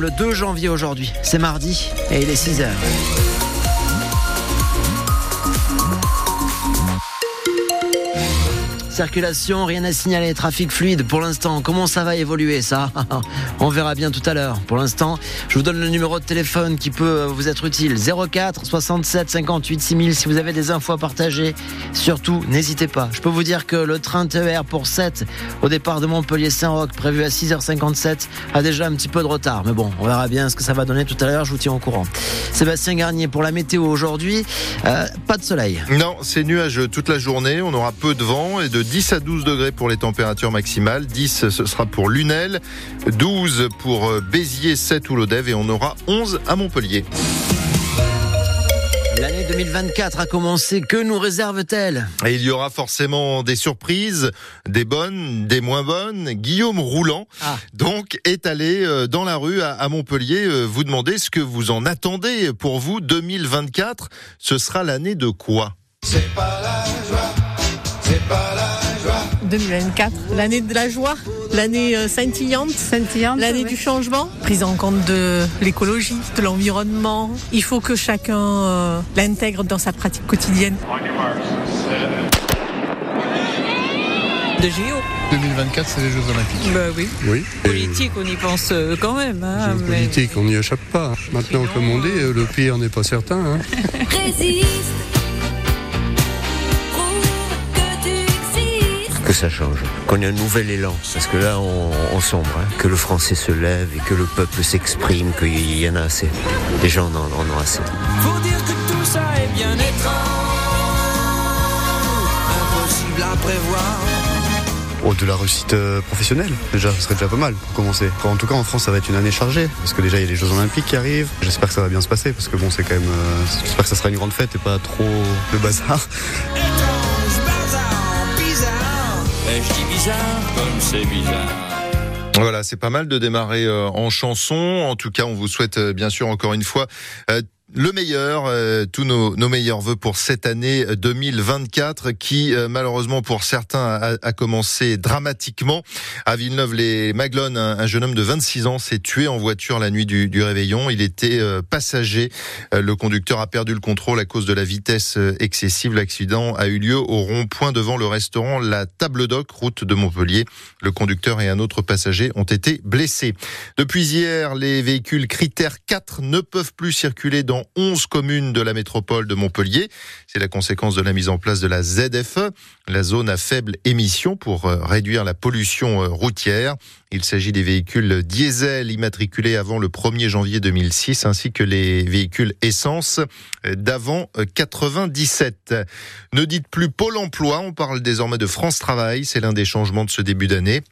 Le 2 janvier aujourd'hui, c'est mardi et il est 6 heures. Circulation, rien à signaler, trafic fluide pour l'instant. Comment ça va évoluer ça On verra bien tout à l'heure. Pour l'instant, je vous donne le numéro de téléphone qui peut vous être utile. 04 67 58 6000 si vous avez des infos à partager. Surtout, n'hésitez pas. Je peux vous dire que le train TER pour 7 au départ de Montpellier-Saint-Roch prévu à 6h57 a déjà un petit peu de retard. Mais bon, on verra bien ce que ça va donner tout à l'heure. Je vous tiens au courant. Sébastien Garnier pour la météo aujourd'hui. Euh, pas de soleil. Non, c'est nuageux toute la journée. On aura peu de vent et de 10 à 12 degrés pour les températures maximales. 10, ce sera pour Lunel. 12 pour euh, Béziers, 7 ou Lodève. Et on aura 11 à Montpellier. L'année 2024 a commencé. Que nous réserve-t-elle? Et il y aura forcément des surprises, des bonnes, des moins bonnes. Guillaume Roulant, Ah. donc, est allé euh, dans la rue à Montpellier euh, vous demander ce que vous en attendez pour vous 2024. Ce sera l'année de quoi? 2024, l'année de la joie, l'année euh, scintillante, Scintillante, l'année oui. du changement, prise en compte de l'écologie, de l'environnement. Il faut que chacun euh, l'intègre dans sa pratique quotidienne. De géo 2024, c'est les Jeux Olympiques. Bah oui. Oui. Politique, on y pense euh, quand même. hein, mais- Politique, on n'y échappe pas. Maintenant, comme on dit, euh, le pire n'est pas certain. hein. Résiste. Que ça change, qu'on ait un nouvel élan, parce que là on, on sombre, hein. que le français se lève et que le peuple s'exprime, qu'il y en a assez. Les gens en, en ont assez. Faut dire que tout ça est bien étrange, impossible à prévoir. Oh, de la réussite euh, professionnelle, déjà, ce serait déjà pas mal pour commencer. En tout cas, en France, ça va être une année chargée, parce que déjà, il y a les Jeux Olympiques qui arrivent. J'espère que ça va bien se passer, parce que bon, c'est quand même. euh, J'espère que ça sera une grande fête et pas trop le bazar. Voilà, c'est pas mal de démarrer euh, en chanson. En tout cas, on vous souhaite euh, bien sûr encore une fois euh, le meilleur, euh, tous nos, nos meilleurs vœux pour cette année 2024 qui euh, malheureusement pour certains a, a commencé dramatiquement. À Villeneuve-les-Maglones, un, un jeune homme de 26 ans s'est tué en voiture la nuit du, du réveillon. Il était euh, passager. Euh, le conducteur a perdu le contrôle à cause de la vitesse euh, excessive. L'accident a eu lieu au rond-point devant le restaurant La Table d'Oc, route de Montpellier. Le conducteur et un autre passager ont été blessés. Depuis hier, les véhicules critères 4 ne peuvent plus circuler dans 11 communes de la métropole de Montpellier. C'est la conséquence de la mise en place de la ZFE, la zone à faible émission pour euh, réduire la pollution euh, routière. Il s'agit des véhicules diesel immatriculés avant le 1er janvier 2006 ainsi que les véhicules essence euh, d'avant euh, 97. Ne dites plus Pôle emploi, on parle désormais de France Travail. C'est l'un des changements de ce début d'année.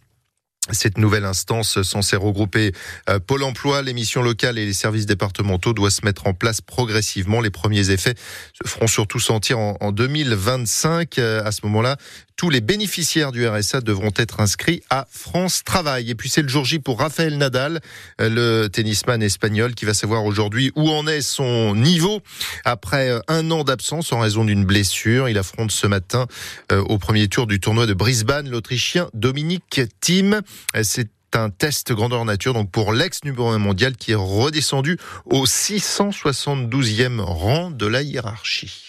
Cette nouvelle instance censée regrouper euh, Pôle emploi, les missions locales et les services départementaux doit se mettre en place progressivement. Les premiers effets se feront surtout sentir en, en 2025. Euh, à ce moment-là, tous les bénéficiaires du RSA devront être inscrits à France Travail. Et puis c'est le jour J pour Raphaël Nadal, euh, le tennisman espagnol qui va savoir aujourd'hui où en est son niveau après un an d'absence en raison d'une blessure. Il affronte ce matin au premier tour du tournoi de Brisbane l'Autrichien Dominique Thiem. Euh, C'est un test grandeur nature donc pour l'ex numéro 1 mondial qui est redescendu au 672e rang de la hiérarchie.